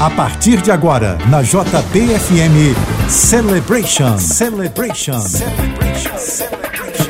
A partir de agora, na JBFM Celebration. Celebration. Celebration. Celebration.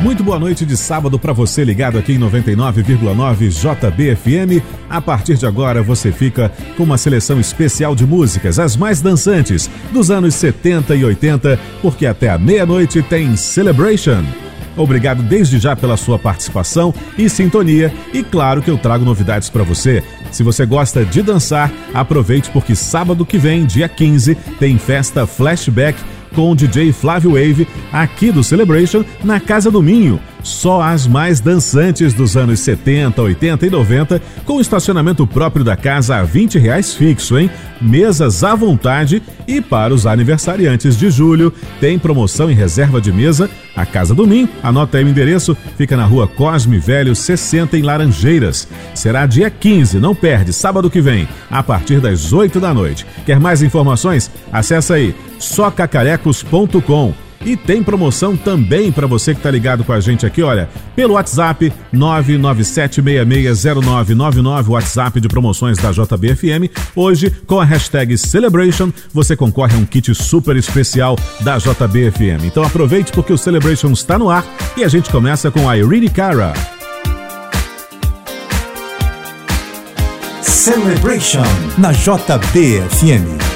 Muito boa noite de sábado para você ligado aqui em 99,9 JBFM. A partir de agora você fica com uma seleção especial de músicas, as mais dançantes dos anos 70 e 80, porque até a meia-noite tem Celebration. Obrigado desde já pela sua participação e sintonia. E claro que eu trago novidades para você. Se você gosta de dançar, aproveite porque sábado que vem, dia 15, tem festa Flashback com o DJ Flávio Wave aqui do Celebration na Casa do Minho. Só as mais dançantes dos anos 70, 80 e 90, com estacionamento próprio da casa a 20 reais fixo, hein? Mesas à vontade e para os aniversariantes de julho, tem promoção em reserva de mesa. A Casa do Minho, anota aí o endereço, fica na rua Cosme Velho 60 em Laranjeiras. Será dia 15, não perde, sábado que vem, a partir das 8 da noite. Quer mais informações? Acesse aí socacarecos.com. E tem promoção também para você que está ligado com a gente aqui, olha, pelo WhatsApp 997660999, WhatsApp de promoções da JBFM. Hoje, com a hashtag Celebration, você concorre a um kit super especial da JBFM. Então aproveite porque o Celebration está no ar e a gente começa com a Irene Cara. Celebration na JBFM.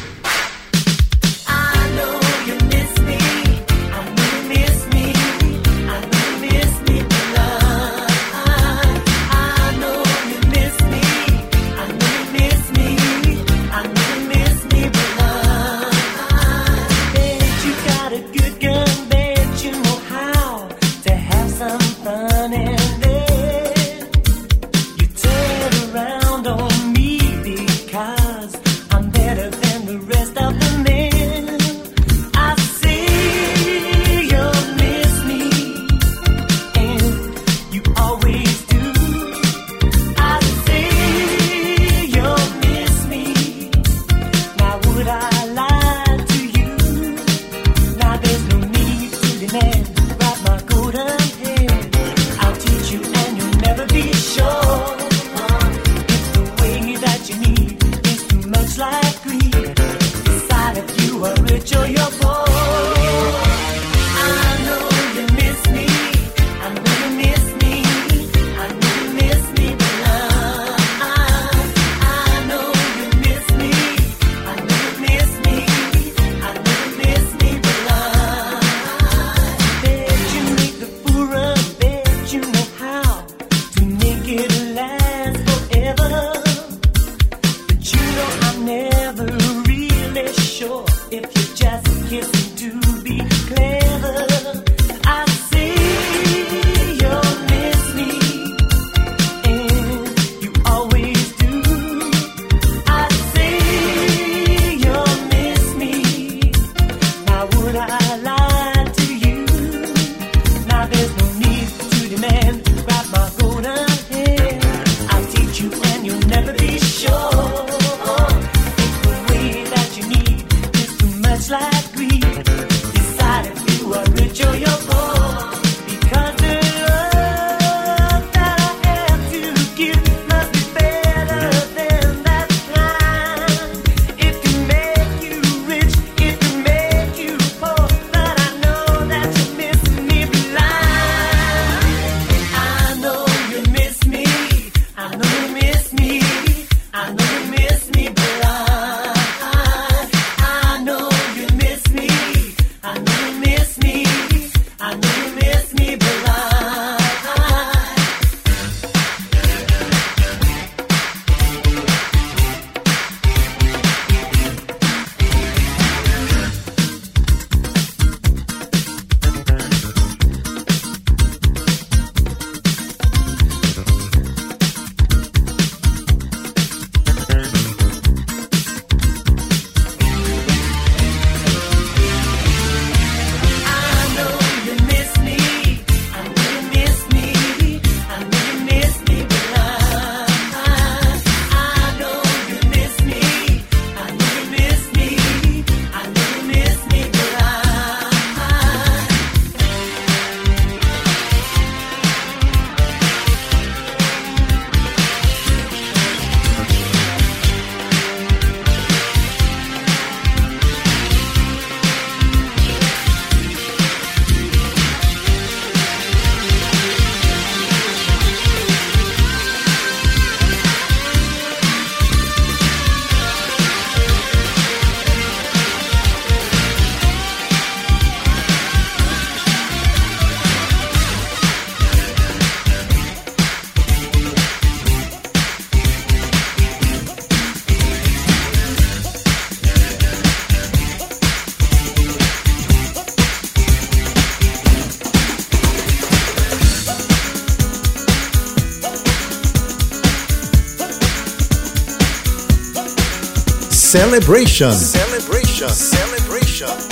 celebration. Celebration. Celebration.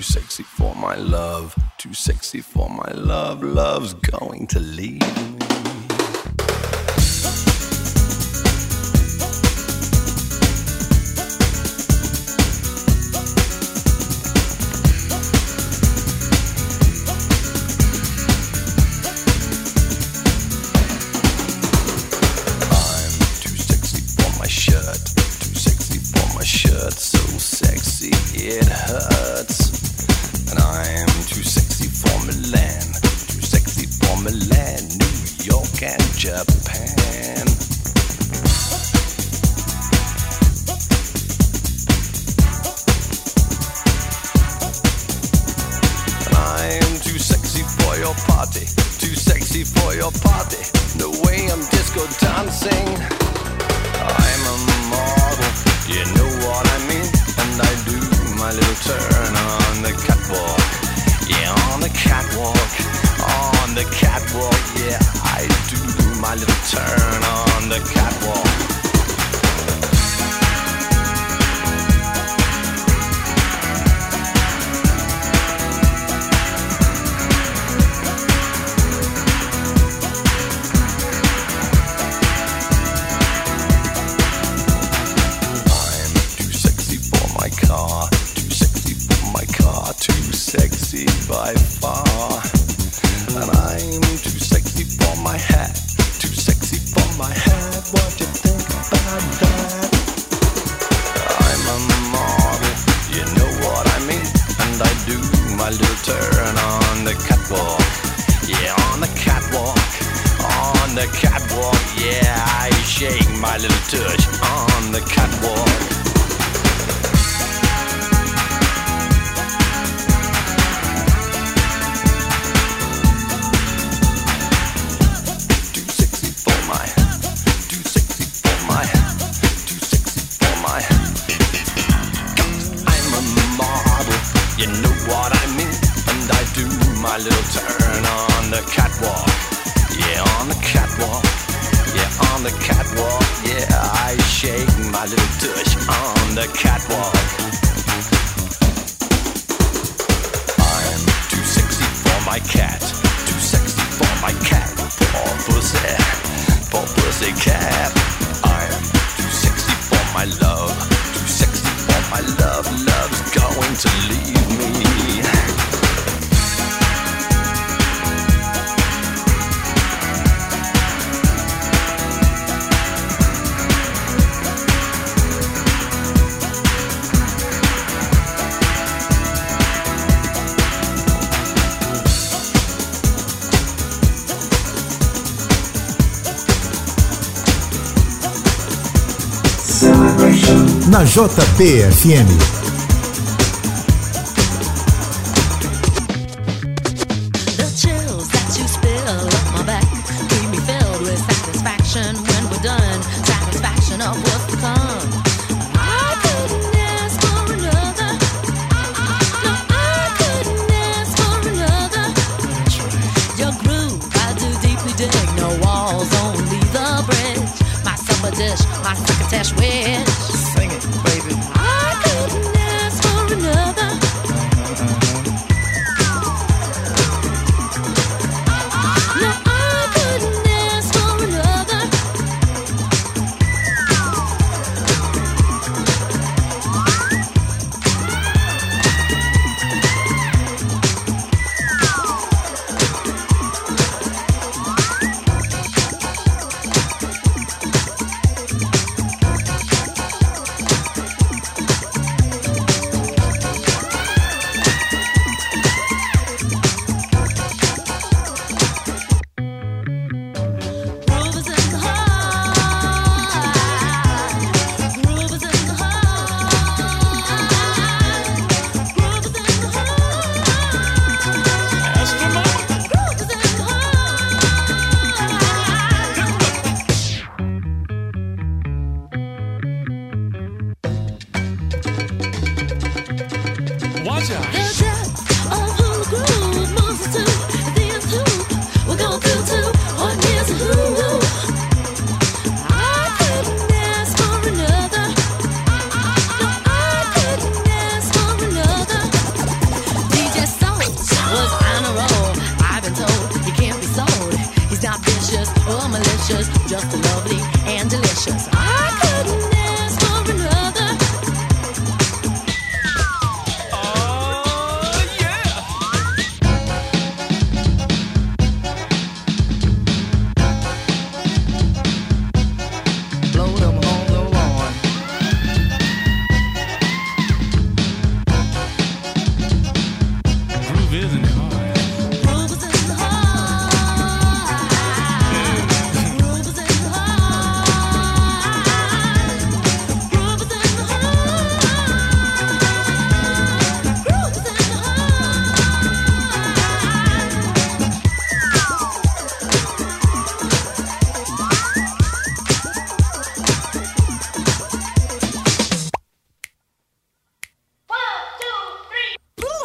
sexy for my love, too sexy for my love. Love's going to leave. You know what I mean? And I do my little turn on the catwalk. Yeah, on the catwalk. Yeah, on the catwalk. Yeah, I shake my little tush on the catwalk. I'm too sexy for my cat. Too sexy for my cat. Poor pussy. Poor pussy cat. I'm too sexy for my love love, love's going to leave me. na JBFM.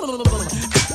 little bullet.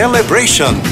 Celebration.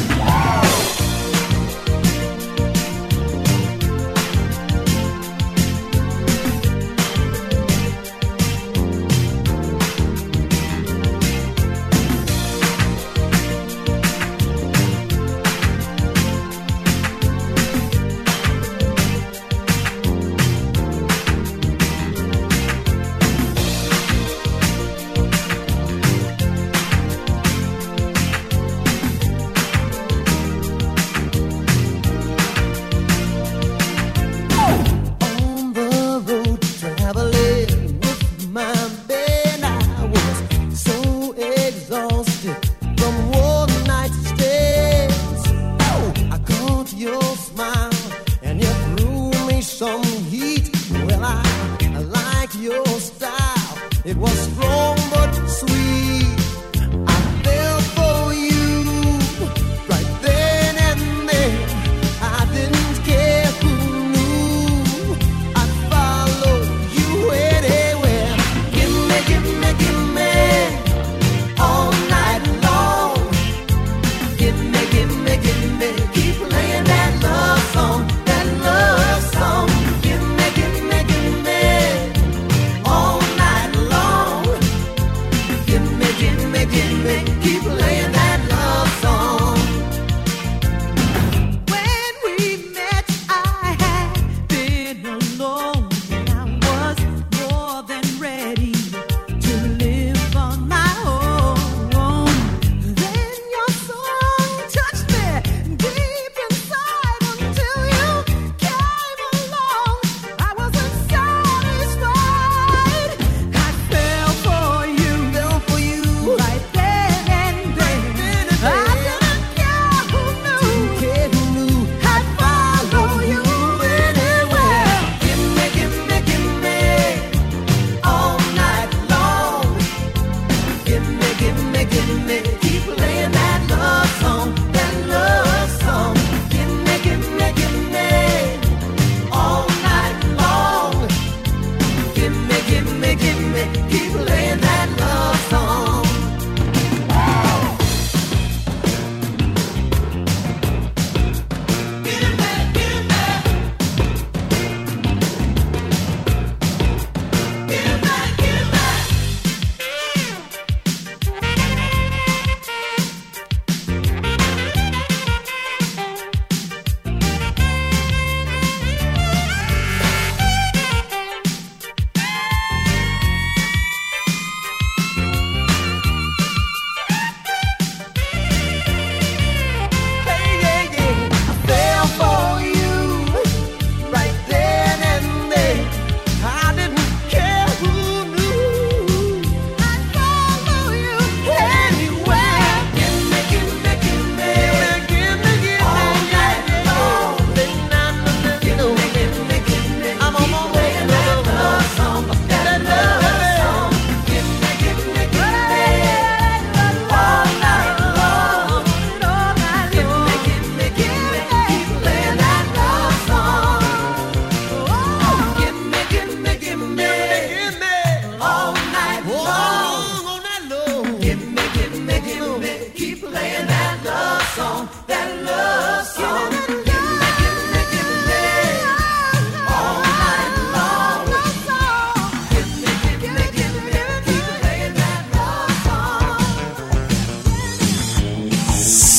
give me, give me.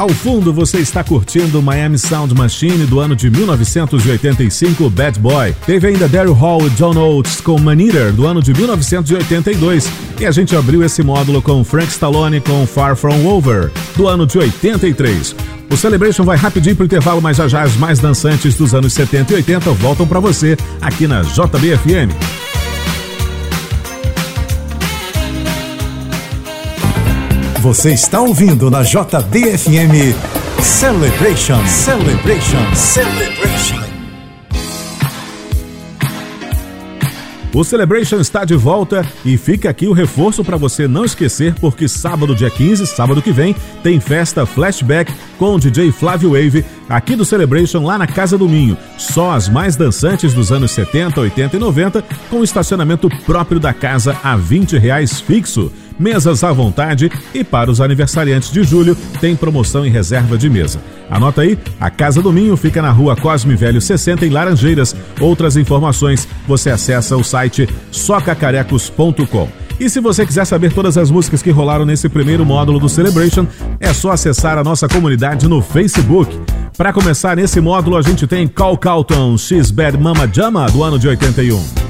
Ao fundo você está curtindo Miami Sound Machine do ano de 1985, Bad Boy. Teve ainda Daryl Hall e John Oates com Man Eater do ano de 1982. E a gente abriu esse módulo com Frank Stallone com Far From Over do ano de 83. O Celebration vai rapidinho pro intervalo, mas já já as mais dançantes dos anos 70 e 80 voltam para você aqui na JBFM. Você está ouvindo na JBFM Celebration, Celebration, Celebration. O Celebration está de volta e fica aqui o reforço para você não esquecer, porque sábado, dia 15, sábado que vem, tem festa Flashback com o DJ Flávio Wave aqui do Celebration lá na Casa do Minho. Só as mais dançantes dos anos 70, 80 e 90 com estacionamento próprio da casa a 20 reais fixo. Mesas à vontade e para os aniversariantes de julho tem promoção em reserva de mesa. Anota aí, a Casa do Minho fica na rua Cosme Velho 60 em Laranjeiras. Outras informações você acessa o site socacarecos.com. E se você quiser saber todas as músicas que rolaram nesse primeiro módulo do Celebration, é só acessar a nossa comunidade no Facebook. Para começar nesse módulo, a gente tem Cal Calton, X Bad Mama Jama, do ano de 81.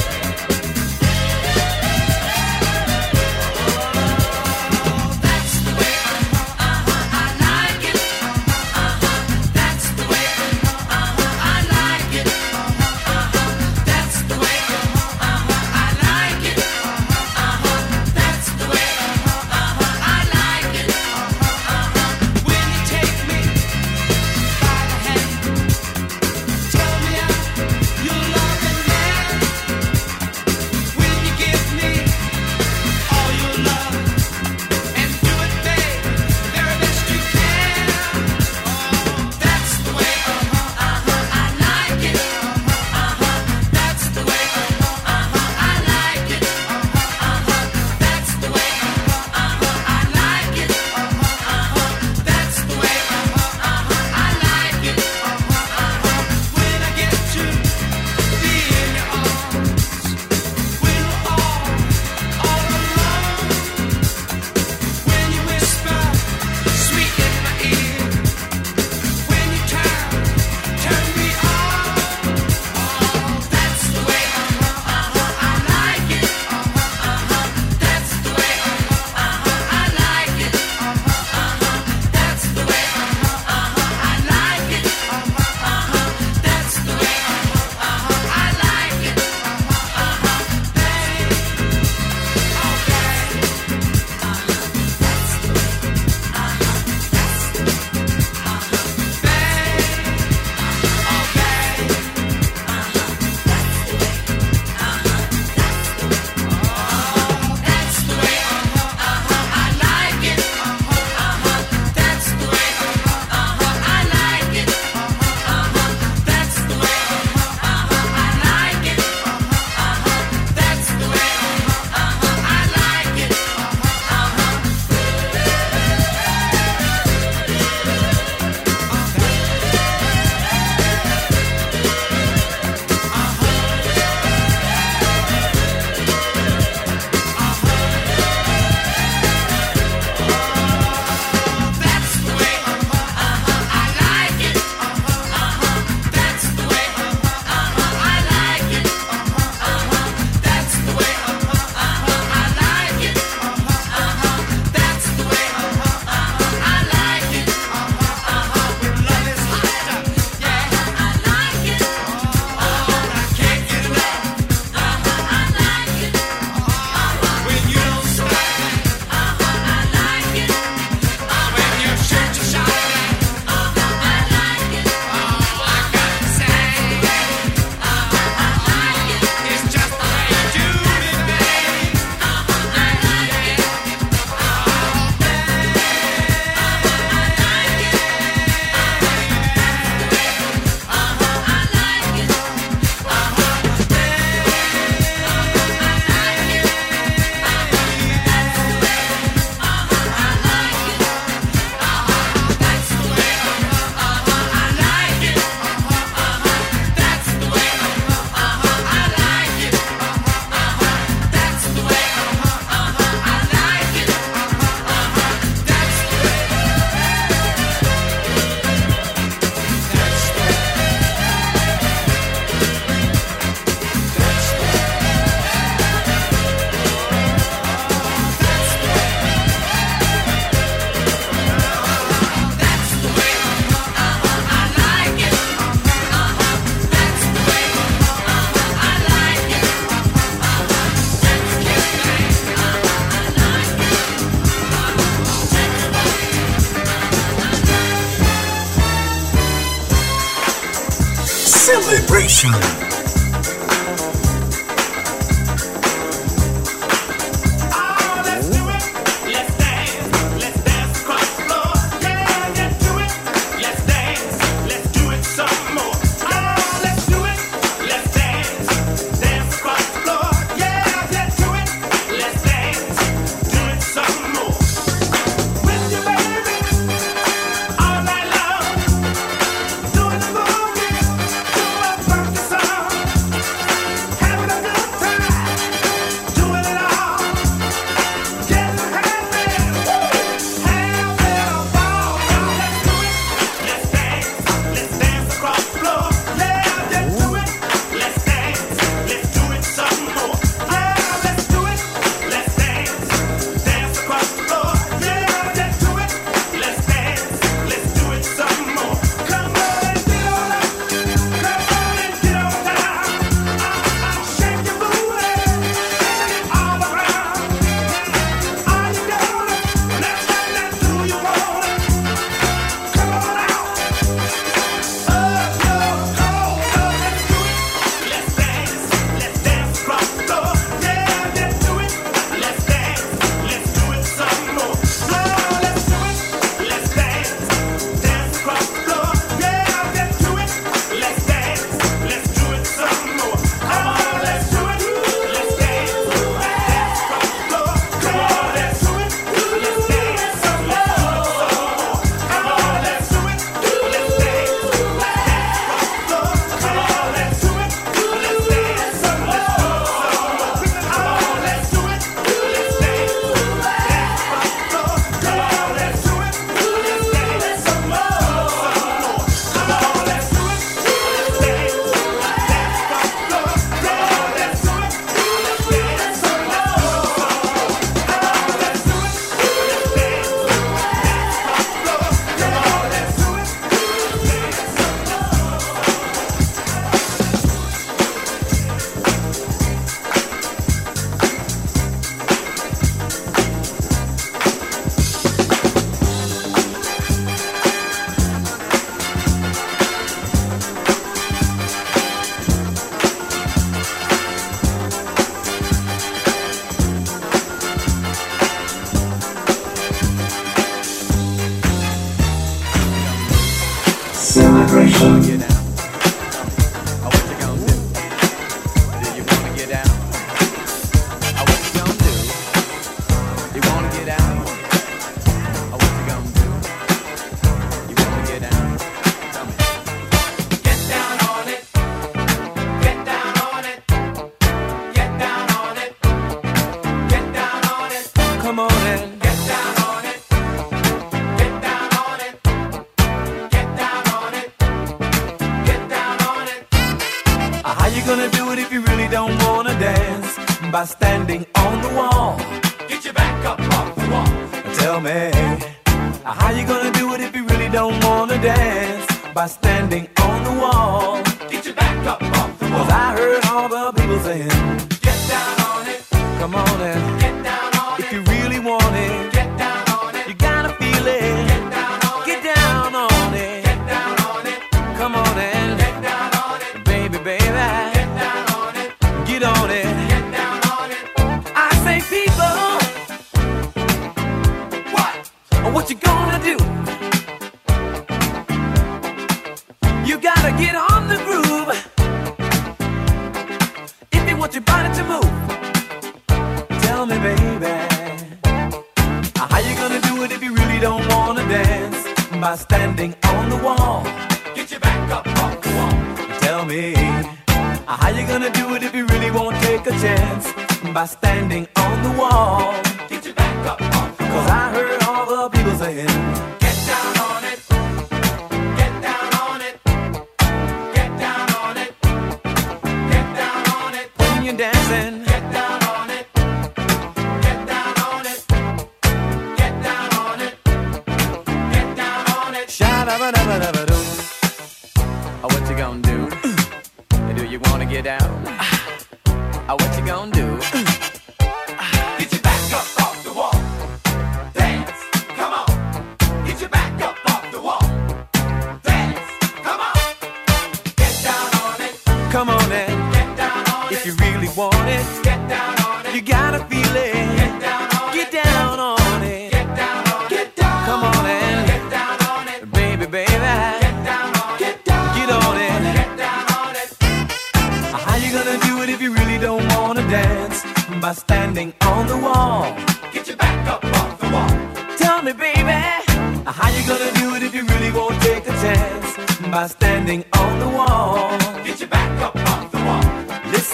Celebration.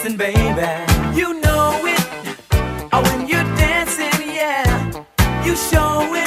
dancing, baby. You know it. Oh, when you're dancing, yeah. You show it.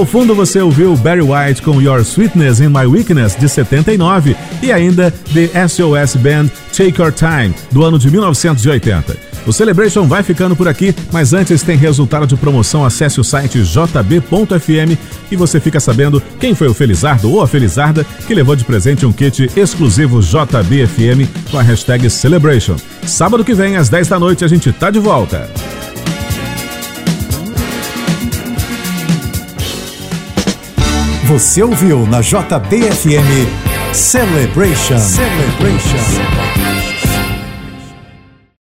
Ao fundo você ouviu Barry White com Your Sweetness in My Weakness de 79 e ainda The SOS Band Take Your Time do ano de 1980. O Celebration vai ficando por aqui, mas antes tem resultado de promoção. Acesse o site jb.fm e você fica sabendo quem foi o Felizardo ou a Felizarda que levou de presente um kit exclusivo JBFM com a hashtag Celebration. Sábado que vem, às 10 da noite, a gente tá de volta. Você ouviu na JBFM Celebration. Celebration.